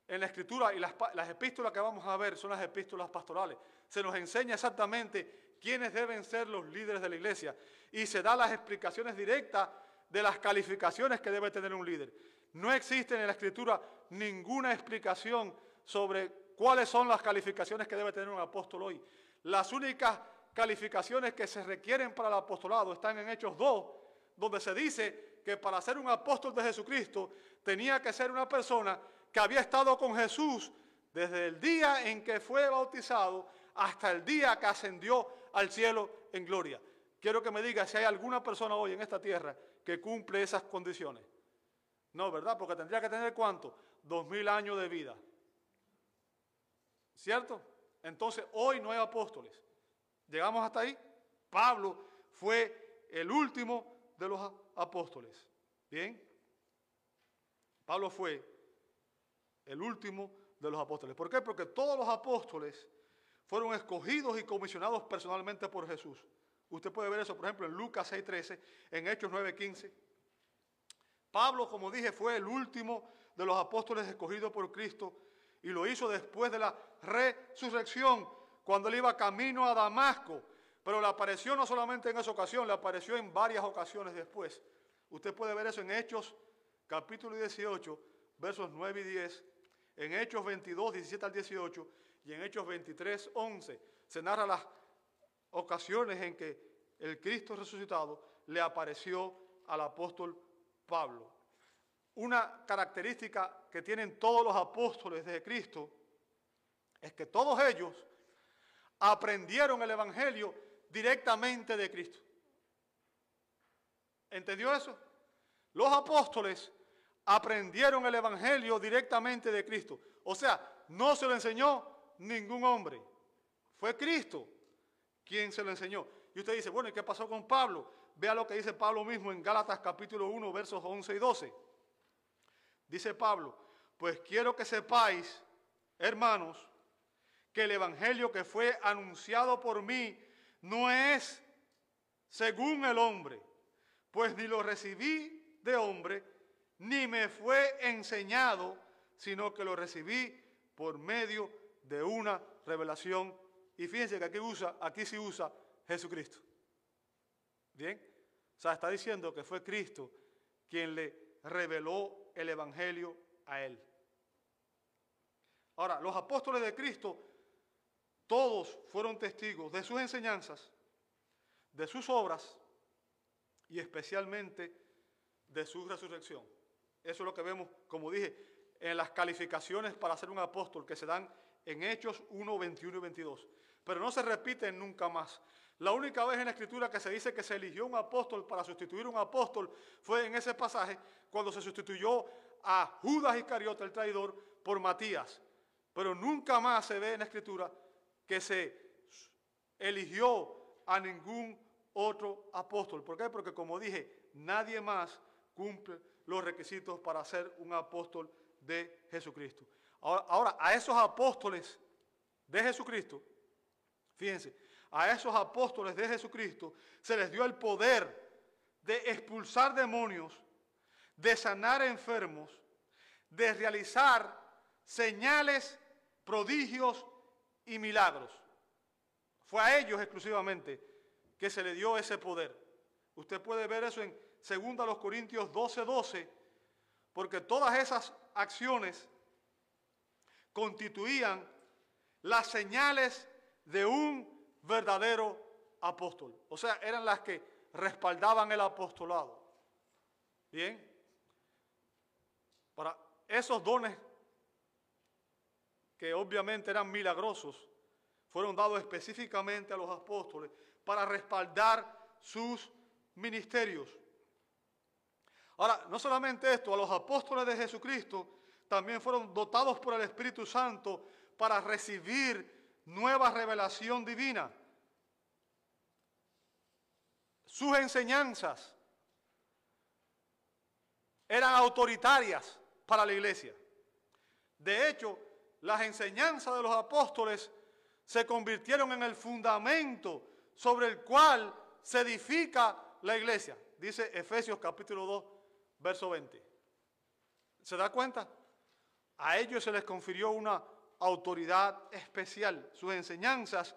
En la escritura y las, las epístolas que vamos a ver son las epístolas pastorales. Se nos enseña exactamente quiénes deben ser los líderes de la iglesia y se da las explicaciones directas de las calificaciones que debe tener un líder. No existe en la escritura ninguna explicación sobre cuáles son las calificaciones que debe tener un apóstol hoy. Las únicas calificaciones que se requieren para el apostolado están en Hechos 2, donde se dice que para ser un apóstol de Jesucristo tenía que ser una persona que había estado con Jesús desde el día en que fue bautizado hasta el día que ascendió al cielo en gloria. Quiero que me diga si hay alguna persona hoy en esta tierra que cumple esas condiciones. No, ¿verdad? Porque tendría que tener cuánto? Dos mil años de vida. ¿Cierto? Entonces, hoy no hay apóstoles. Llegamos hasta ahí. Pablo fue el último de los apóstoles. ¿Bien? Pablo fue el último de los apóstoles. ¿Por qué? Porque todos los apóstoles fueron escogidos y comisionados personalmente por Jesús. Usted puede ver eso, por ejemplo, en Lucas 6.13, en Hechos 9.15. Pablo, como dije, fue el último de los apóstoles escogidos por Cristo y lo hizo después de la resurrección, cuando él iba camino a Damasco. Pero le apareció no solamente en esa ocasión, le apareció en varias ocasiones después. Usted puede ver eso en Hechos capítulo 18, versos 9 y 10, en Hechos 22, 17 al 18 y en Hechos 23, 11. Se narra las ocasiones en que el Cristo resucitado le apareció al apóstol Pablo. Una característica que tienen todos los apóstoles de Cristo es que todos ellos aprendieron el Evangelio directamente de Cristo. ¿Entendió eso? Los apóstoles aprendieron el Evangelio directamente de Cristo. O sea, no se lo enseñó ningún hombre. Fue Cristo quien se lo enseñó. Y usted dice, bueno, ¿y qué pasó con Pablo? Vea lo que dice Pablo mismo en Gálatas capítulo 1, versos 11 y 12. Dice Pablo, pues quiero que sepáis, hermanos, que el Evangelio que fue anunciado por mí no es según el hombre, pues ni lo recibí de hombre, ni me fue enseñado, sino que lo recibí por medio de una revelación. Y fíjense que aquí, usa, aquí sí usa Jesucristo. ¿Bien? O sea, está diciendo que fue Cristo quien le reveló el Evangelio a él. Ahora, los apóstoles de Cristo, todos fueron testigos de sus enseñanzas, de sus obras y especialmente de su resurrección. Eso es lo que vemos, como dije, en las calificaciones para ser un apóstol que se dan en Hechos 1, 21 y 22. Pero no se repiten nunca más. La única vez en la escritura que se dice que se eligió un apóstol para sustituir un apóstol fue en ese pasaje cuando se sustituyó a Judas Iscariote, el traidor, por Matías. Pero nunca más se ve en la escritura que se eligió a ningún otro apóstol. ¿Por qué? Porque como dije, nadie más cumple los requisitos para ser un apóstol de Jesucristo. Ahora, a esos apóstoles de Jesucristo, fíjense, a esos apóstoles de Jesucristo se les dio el poder de expulsar demonios, de sanar enfermos, de realizar señales, prodigios y milagros. Fue a ellos exclusivamente que se le dio ese poder. Usted puede ver eso en 2 Corintios 12, 12, porque todas esas acciones constituían las señales de un verdadero apóstol. O sea, eran las que respaldaban el apostolado. Bien. Para esos dones que obviamente eran milagrosos, fueron dados específicamente a los apóstoles para respaldar sus ministerios. Ahora, no solamente esto, a los apóstoles de Jesucristo también fueron dotados por el Espíritu Santo para recibir nueva revelación divina. Sus enseñanzas eran autoritarias para la iglesia. De hecho, las enseñanzas de los apóstoles se convirtieron en el fundamento sobre el cual se edifica la iglesia. Dice Efesios capítulo 2, verso 20. ¿Se da cuenta? A ellos se les confirió una autoridad especial. Sus enseñanzas,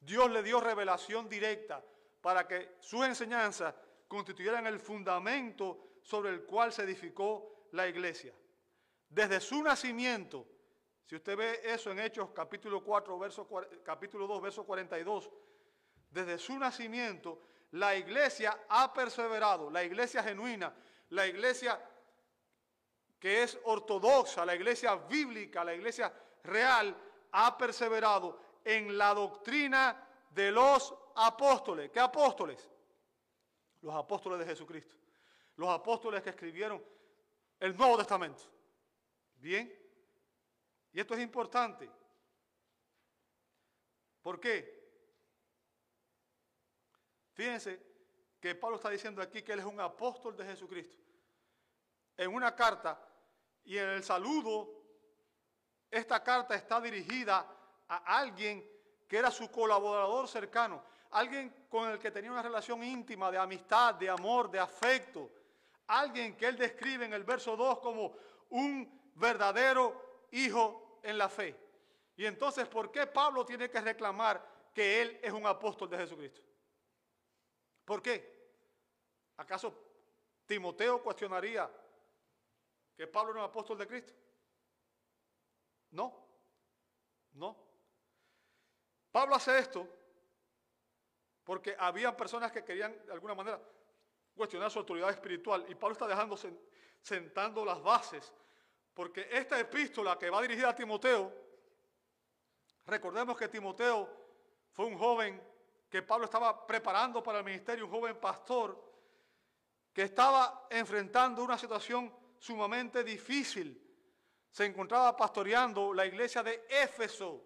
Dios le dio revelación directa para que sus enseñanzas constituyeran el fundamento sobre el cual se edificó la iglesia. Desde su nacimiento, si usted ve eso en Hechos capítulo 4, verso, capítulo 2, verso 42, desde su nacimiento, la iglesia ha perseverado, la iglesia genuina, la iglesia que es ortodoxa, la iglesia bíblica, la iglesia real, ha perseverado en la doctrina de los apóstoles. ¿Qué apóstoles? Los apóstoles de Jesucristo. Los apóstoles que escribieron el Nuevo Testamento. Bien. Y esto es importante. ¿Por qué? Fíjense que Pablo está diciendo aquí que él es un apóstol de Jesucristo. En una carta y en el saludo, esta carta está dirigida a alguien que era su colaborador cercano, alguien con el que tenía una relación íntima de amistad, de amor, de afecto, alguien que él describe en el verso 2 como un verdadero hijo en la fe. Y entonces, ¿por qué Pablo tiene que reclamar que él es un apóstol de Jesucristo? ¿Por qué? ¿Acaso Timoteo cuestionaría que Pablo era un apóstol de Cristo? No, no. Pablo hace esto porque había personas que querían de alguna manera cuestionar su autoridad espiritual y Pablo está dejando sentando las bases porque esta epístola que va dirigida a Timoteo, recordemos que Timoteo fue un joven que Pablo estaba preparando para el ministerio, un joven pastor que estaba enfrentando una situación sumamente difícil. Se encontraba pastoreando la iglesia de Éfeso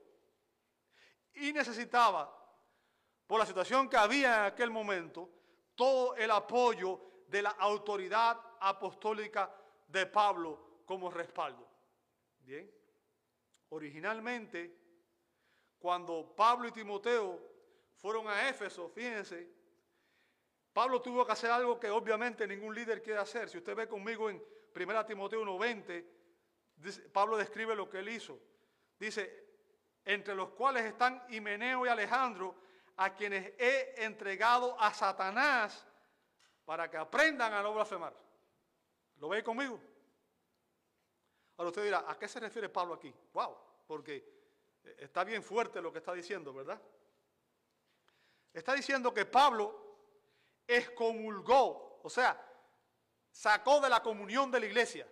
y necesitaba, por la situación que había en aquel momento, todo el apoyo de la autoridad apostólica de Pablo como respaldo. Bien, originalmente, cuando Pablo y Timoteo fueron a Éfeso, fíjense, Pablo tuvo que hacer algo que obviamente ningún líder quiere hacer. Si usted ve conmigo en 1 Timoteo 1.20, Pablo describe lo que él hizo. Dice, entre los cuales están Himeneo y Alejandro, a quienes he entregado a Satanás para que aprendan a no blasfemar. ¿Lo ve conmigo? Ahora usted dirá, ¿a qué se refiere Pablo aquí? Wow, porque está bien fuerte lo que está diciendo, ¿verdad? Está diciendo que Pablo excomulgó, o sea, sacó de la comunión de la iglesia.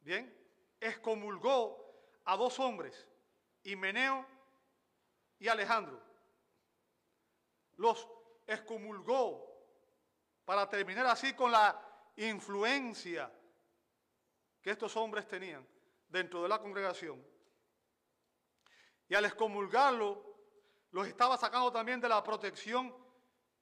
Bien, excomulgó a dos hombres, Himeneo y Alejandro. los excomulgó para terminar así con la influencia que estos hombres tenían dentro de la congregación. Y al excomulgarlo, los estaba sacando también de la protección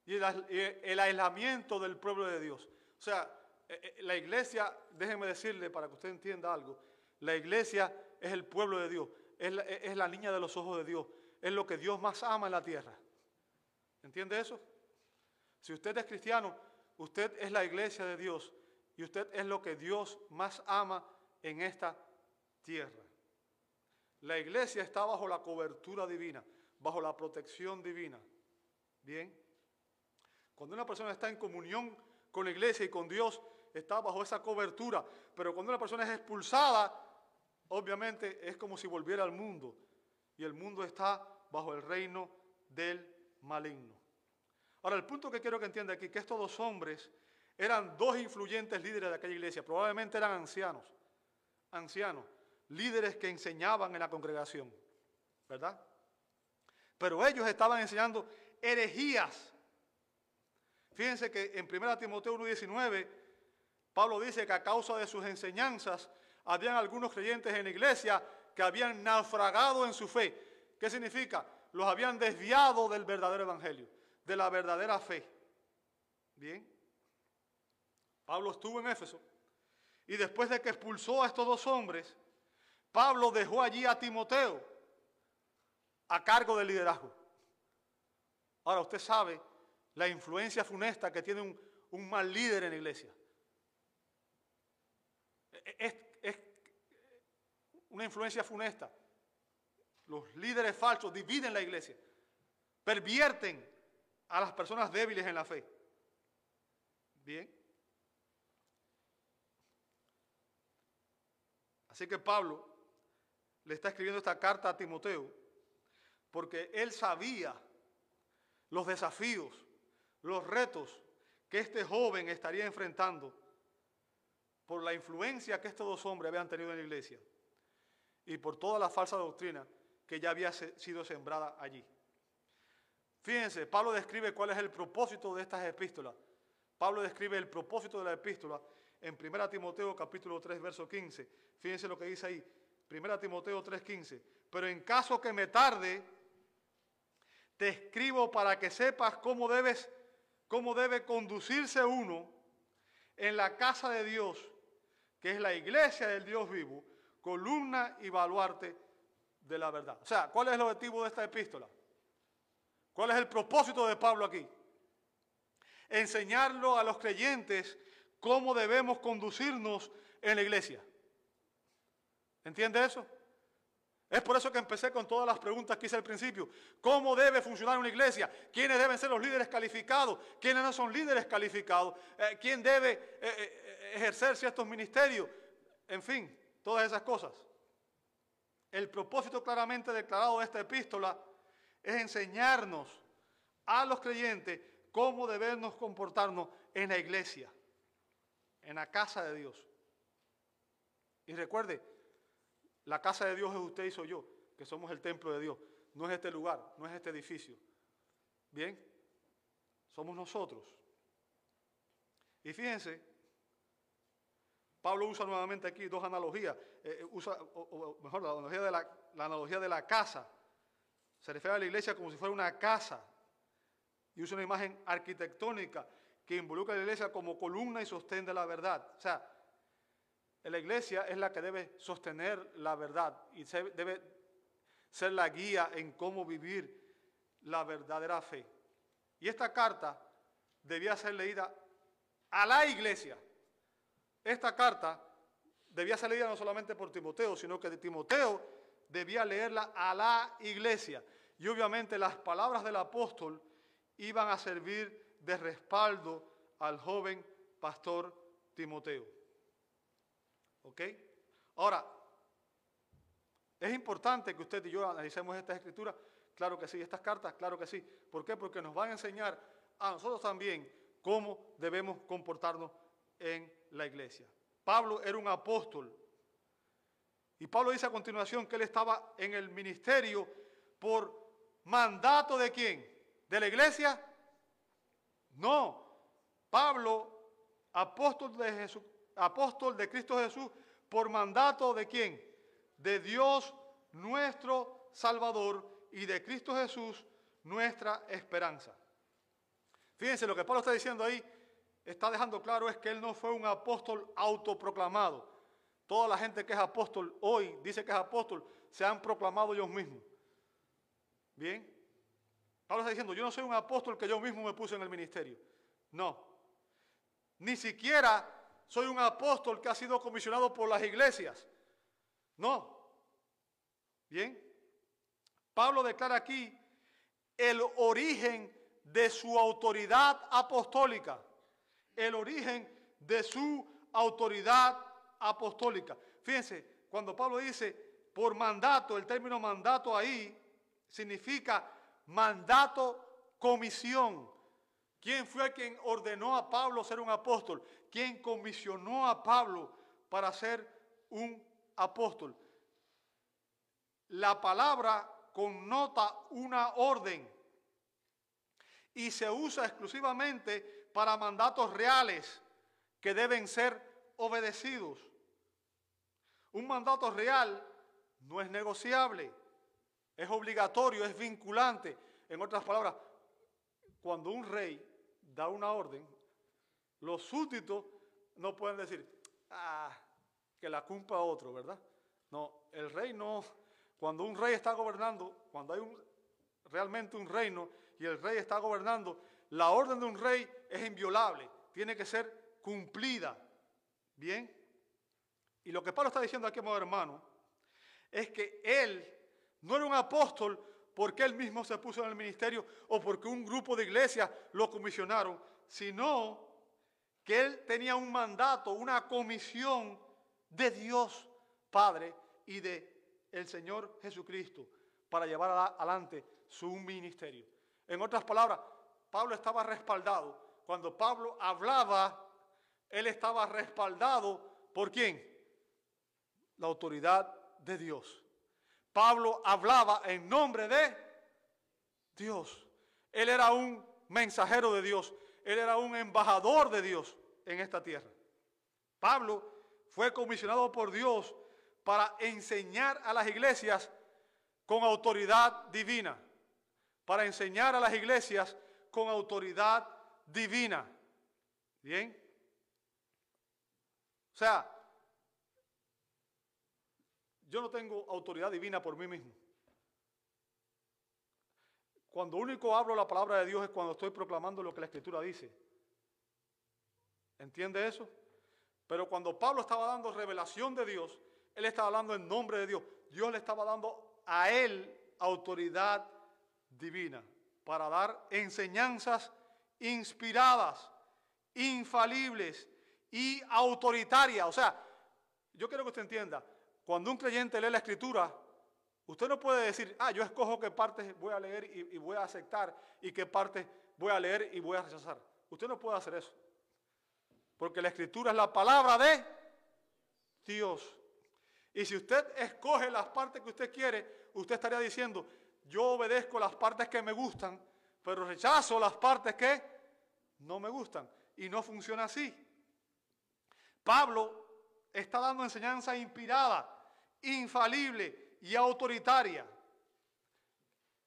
y el aislamiento del pueblo de Dios. O sea, eh, eh, la iglesia, déjenme decirle para que usted entienda algo, la iglesia es el pueblo de Dios, es es la niña de los ojos de Dios, es lo que Dios más ama en la tierra. ¿Entiende eso? Si usted es cristiano, usted es la iglesia de Dios y usted es lo que Dios más ama en esta tierra. La iglesia está bajo la cobertura divina, bajo la protección divina. Bien. Cuando una persona está en comunión con la iglesia y con Dios, está bajo esa cobertura. Pero cuando una persona es expulsada, obviamente es como si volviera al mundo. Y el mundo está bajo el reino del maligno. Ahora, el punto que quiero que entienda aquí, que estos dos hombres eran dos influyentes líderes de aquella iglesia, probablemente eran ancianos, ancianos, líderes que enseñaban en la congregación, ¿verdad? Pero ellos estaban enseñando herejías. Fíjense que en 1 Timoteo 1.19, Pablo dice que a causa de sus enseñanzas, habían algunos creyentes en la iglesia que habían naufragado en su fe. ¿Qué significa? Los habían desviado del verdadero evangelio, de la verdadera fe. Bien. Pablo estuvo en Éfeso y después de que expulsó a estos dos hombres, Pablo dejó allí a Timoteo a cargo del liderazgo. Ahora usted sabe la influencia funesta que tiene un, mal líder en la iglesia. Es, es una influencia funesta. Los líderes falsos dividen la iglesia, pervierten a las personas débiles en la fe. Bien. Así que Pablo le está escribiendo esta carta a Timoteo porque él sabía los desafíos, los retos que este joven estaría enfrentando por la influencia que estos dos hombres habían tenido en la iglesia y por toda la falsa doctrina que ya había sido sembrada allí. Fíjense, Pablo describe cuál es el propósito de estas epístolas. Pablo describe el propósito de la epístola en 1 Timoteo capítulo 3, verso 15. Fíjense lo que dice ahí. 1 Timoteo 3:15. Pero en caso que me tarde, te escribo para que sepas cómo debes, cómo debe conducirse uno en la casa de Dios, que es la iglesia del Dios vivo, columna y baluarte de la verdad. O sea, ¿cuál es el objetivo de esta epístola? ¿Cuál es el propósito de Pablo aquí? Enseñarlo a los creyentes cómo debemos conducirnos en la iglesia. ¿Entiende eso? Es por eso que empecé con todas las preguntas que hice al principio. ¿Cómo debe funcionar una iglesia? ¿Quiénes deben ser los líderes calificados? ¿Quiénes no son líderes calificados? Eh, ¿Quién debe eh, eh, ejercer ciertos ministerios? En fin, todas esas cosas. El propósito claramente declarado de esta epístola es enseñarnos a los creyentes cómo debemos comportarnos en la iglesia, en la casa de Dios. Y recuerde, la casa de Dios es usted y soy yo, que somos el templo de Dios. No es este lugar, no es este edificio. Bien, somos nosotros. Y fíjense, Pablo usa nuevamente aquí dos analogías. Eh, eh, usa, o, mejor, la analogía, de la, la analogía de la casa. Se refiere a la iglesia como si fuera una casa. Y usa una imagen arquitectónica que involucra a la iglesia como columna y sostén de la verdad. O sea, la iglesia es la que debe sostener la verdad y debe ser la guía en cómo vivir la verdadera fe. Y esta carta debía ser leída a la iglesia. Esta carta debía ser leída no solamente por Timoteo, sino que de Timoteo debía leerla a la iglesia. Y obviamente las palabras del apóstol iban a servir de respaldo al joven pastor Timoteo. ¿Ok? Ahora, ¿es importante que usted y yo analicemos estas escrituras? Claro que sí, estas cartas, claro que sí. ¿Por qué? Porque nos van a enseñar a nosotros también cómo debemos comportarnos en la iglesia. Pablo era un apóstol. Y Pablo dice a continuación que él estaba en el ministerio por mandato de quién? de la iglesia? No. Pablo, apóstol de, Jesús, apóstol de Cristo Jesús, por mandato de quién? De Dios nuestro Salvador y de Cristo Jesús nuestra esperanza. Fíjense, lo que Pablo está diciendo ahí, está dejando claro es que él no fue un apóstol autoproclamado. Toda la gente que es apóstol hoy, dice que es apóstol, se han proclamado ellos mismos. Bien. Pablo está diciendo, yo no soy un apóstol que yo mismo me puse en el ministerio. No. Ni siquiera soy un apóstol que ha sido comisionado por las iglesias. No. Bien. Pablo declara aquí el origen de su autoridad apostólica. El origen de su autoridad apostólica. Fíjense, cuando Pablo dice por mandato, el término mandato ahí significa mandato, comisión. ¿Quién fue quien ordenó a Pablo ser un apóstol? ¿Quién comisionó a Pablo para ser un apóstol? La palabra connota una orden y se usa exclusivamente para mandatos reales que deben ser obedecidos. Un mandato real no es negociable, es obligatorio, es vinculante. En otras palabras, cuando un rey da una orden, los súbditos no pueden decir, ah, que la cumpla otro, ¿verdad? No, el rey no, cuando un rey está gobernando, cuando hay realmente un reino y el rey está gobernando, la orden de un rey es inviolable, tiene que ser cumplida. ¿Bien? Y lo que Pablo está diciendo aquí, hermano, es que él no era un apóstol porque él mismo se puso en el ministerio o porque un grupo de iglesias lo comisionaron, sino que él tenía un mandato, una comisión de Dios Padre y de el Señor Jesucristo para llevar adelante su ministerio. En otras palabras, Pablo estaba respaldado. Cuando Pablo hablaba, él estaba respaldado por quién? La autoridad de Dios. Pablo hablaba en nombre de Dios. Él era un mensajero de Dios. Él era un embajador de Dios en esta tierra. Pablo fue comisionado por Dios para enseñar a las iglesias con autoridad divina. Para enseñar a las iglesias con autoridad divina. ¿Bien? O sea, yo no tengo autoridad divina por mí mismo. Cuando único hablo la palabra de Dios es cuando estoy proclamando lo que la Escritura dice. ¿Entiende eso? Pero cuando Pablo estaba dando revelación de Dios, él estaba hablando en nombre de Dios. Dios le estaba dando a él autoridad divina para dar enseñanzas inspiradas, infalibles y autoritarias. O sea, yo quiero que usted entienda, cuando un creyente lee la escritura, usted no puede decir, ah, yo escojo qué partes voy a leer y, y voy a aceptar y qué partes voy a leer y voy a rechazar. Usted no puede hacer eso. Porque la escritura es la palabra de Dios. Y si usted escoge las partes que usted quiere, usted estaría diciendo, yo obedezco las partes que me gustan, pero rechazo las partes que no me gustan. Y no funciona así. Pablo está dando enseñanza inspirada, infalible y autoritaria.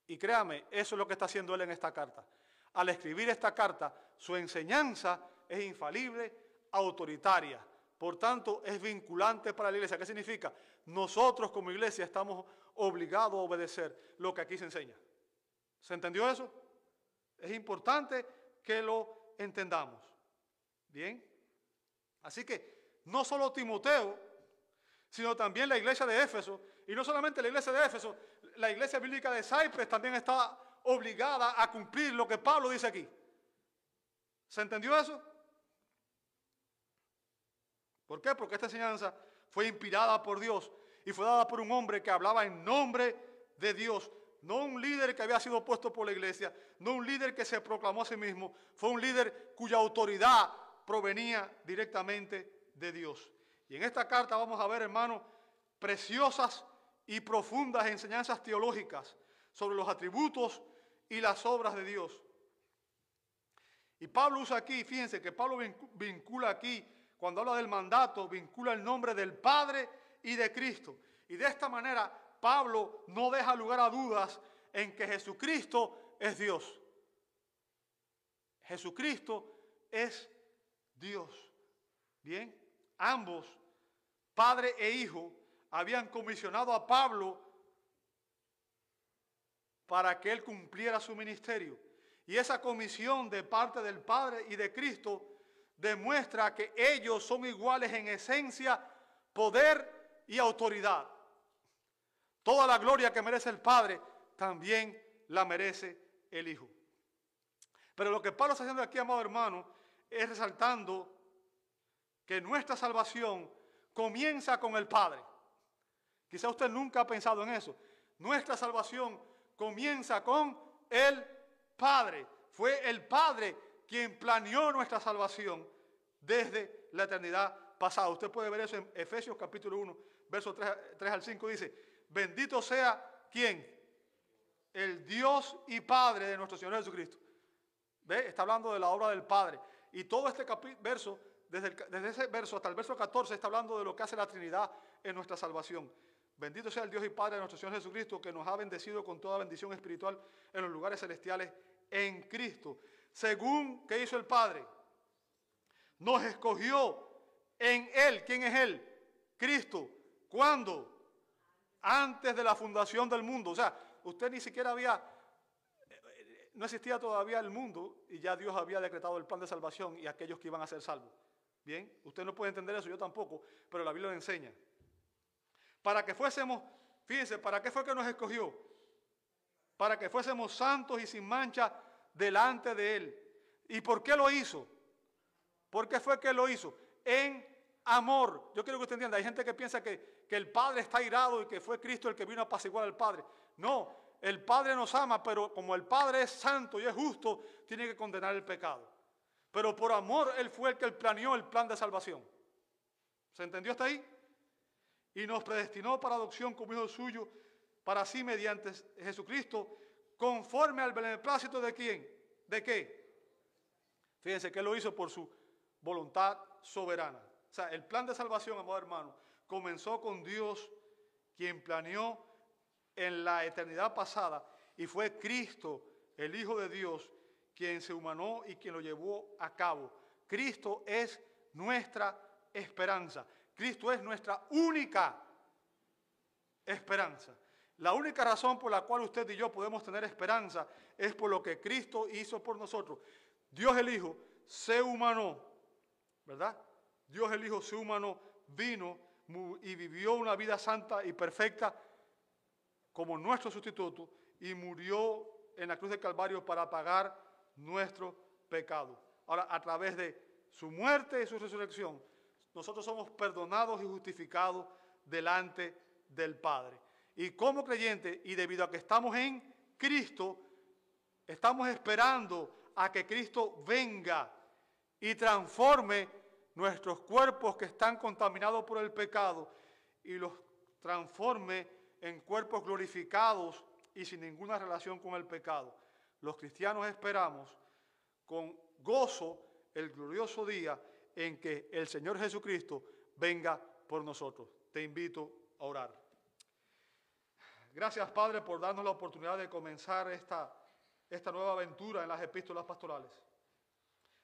Y créame, eso es lo que está haciendo él en esta carta. Al escribir esta carta, su enseñanza es infalible, autoritaria por tanto, es vinculante para la iglesia. ¿Qué significa? Nosotros como iglesia estamos obligados a obedecer lo que aquí se enseña. ¿Se entendió eso? Es importante que lo entendamos. Bien. Así que no solo Timoteo, sino también la iglesia de Éfeso, y no solamente la iglesia de Éfeso, la iglesia bíblica de Cypress también está obligada a cumplir lo que Pablo dice aquí. ¿Se entendió eso? ¿Por qué? Porque esta enseñanza fue inspirada por Dios y fue dada por un hombre que hablaba en nombre de Dios. No un líder que había sido puesto por la iglesia, no un líder que se proclamó a sí mismo, fue un líder cuya autoridad provenía directamente de Dios. Y en esta carta vamos a ver, hermanos, preciosas y profundas enseñanzas teológicas sobre los atributos y las obras de Dios. Y Pablo usa aquí, fíjense que Pablo vincula aquí, cuando habla del mandato, vincula el nombre del Padre y de Cristo. Y de esta manera Pablo no deja lugar a dudas en que Jesucristo es Dios. Jesucristo es Dios. Bien, ambos, Padre e Hijo, habían comisionado a Pablo para que él cumpliera su ministerio. Y esa comisión de parte del Padre y de Cristo demuestra que ellos son iguales en esencia, poder y autoridad. Toda la gloria que merece el Padre también la merece el Hijo. Pero lo que Pablo está haciendo aquí, amado hermano, es resaltando que nuestra salvación comienza con el Padre. Quizá usted nunca ha pensado en eso. Nuestra salvación comienza con el Padre. Fue el Padre quien planeó nuestra salvación desde la eternidad pasada. Usted puede ver eso en Efesios capítulo 1, versos 3, 3 al 5. Dice, bendito sea quien? El Dios y Padre de nuestro Señor Jesucristo. ¿Ve? Está hablando de la obra del Padre. Y todo este verso, desde, ese verso hasta el verso 14, está hablando de lo que hace la Trinidad en nuestra salvación. Bendito sea el Dios y Padre de nuestro Señor Jesucristo, que nos ha bendecido con toda bendición espiritual en los lugares celestiales en Cristo. Según que hizo el Padre, nos escogió en Él. ¿Quién es Él? Cristo. ¿Cuándo? Antes de la fundación del mundo. O sea, usted ni siquiera había, no existía todavía el mundo y ya Dios había decretado el plan de salvación y aquellos que iban a ser salvos. Bien, usted no puede entender eso, yo tampoco, pero la Biblia lo enseña para que fuésemos, fíjense, ¿para qué fue que nos escogió? Para que fuésemos santos y sin mancha delante de Él. ¿Y por qué lo hizo? ¿Por qué fue que lo hizo? En amor. Yo quiero que usted entienda, hay gente que piensa que, que el Padre está irado y que fue Cristo el que vino a apaciguar al Padre. No, el Padre nos ama, pero como el Padre es santo y es justo, tiene que condenar el pecado. Pero por amor Él fue el que planeó el plan de salvación. ¿Se entendió hasta ahí? y nos predestinó para adopción como hijo suyo, para sí mediante Jesucristo, conforme al beneplácito de quién? ¿De qué? Fíjense que lo hizo por su voluntad soberana. O sea, el plan de salvación, amado hermano, comenzó con Dios, quien planeó en la eternidad pasada, y fue Cristo, el Hijo de Dios, quien se humanó y quien lo llevó a cabo. Cristo es nuestra esperanza. Cristo es nuestra única esperanza. La única razón por la cual usted y yo podemos tener esperanza es por lo que Cristo hizo por nosotros. Dios el Hijo se humanó, ¿verdad? Dios el Hijo se humanó, vino y vivió una vida santa y perfecta como nuestro sustituto y murió en la cruz del Calvario para pagar nuestro pecado. Ahora, a través de su muerte y su resurrección, nosotros somos perdonados y justificados delante del Padre. Y como creyente, y debido a que estamos en Cristo, estamos esperando a que Cristo venga y transforme nuestros cuerpos que están contaminados por el pecado y los transforme en cuerpos glorificados y sin ninguna relación con el pecado. Los cristianos esperamos con gozo el glorioso día en que el Señor Jesucristo venga por nosotros. Te invito a orar. Gracias, Padre, por darnos la oportunidad de comenzar esta, esta nueva aventura en las epístolas pastorales.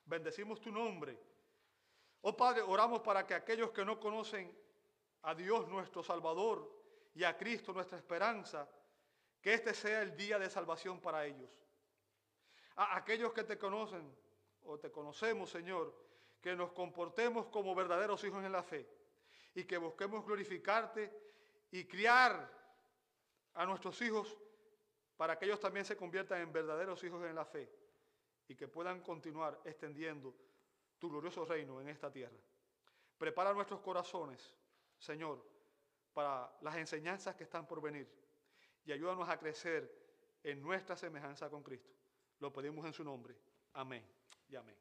Bendecimos tu nombre. Oh Padre, oramos para que aquellos que no conocen a Dios nuestro Salvador y a Cristo nuestra esperanza, que este sea el día de salvación para ellos. A aquellos que te conocen o te conocemos, Señor, que nos comportemos como verdaderos hijos en la fe y que busquemos glorificarte y criar a nuestros hijos para que ellos también se conviertan en verdaderos hijos en la fe y que puedan continuar extendiendo tu glorioso reino en esta tierra. Prepara nuestros corazones, Señor, para las enseñanzas que están por venir y ayúdanos a crecer en nuestra semejanza con Cristo. Lo pedimos en su nombre. Amén y amén.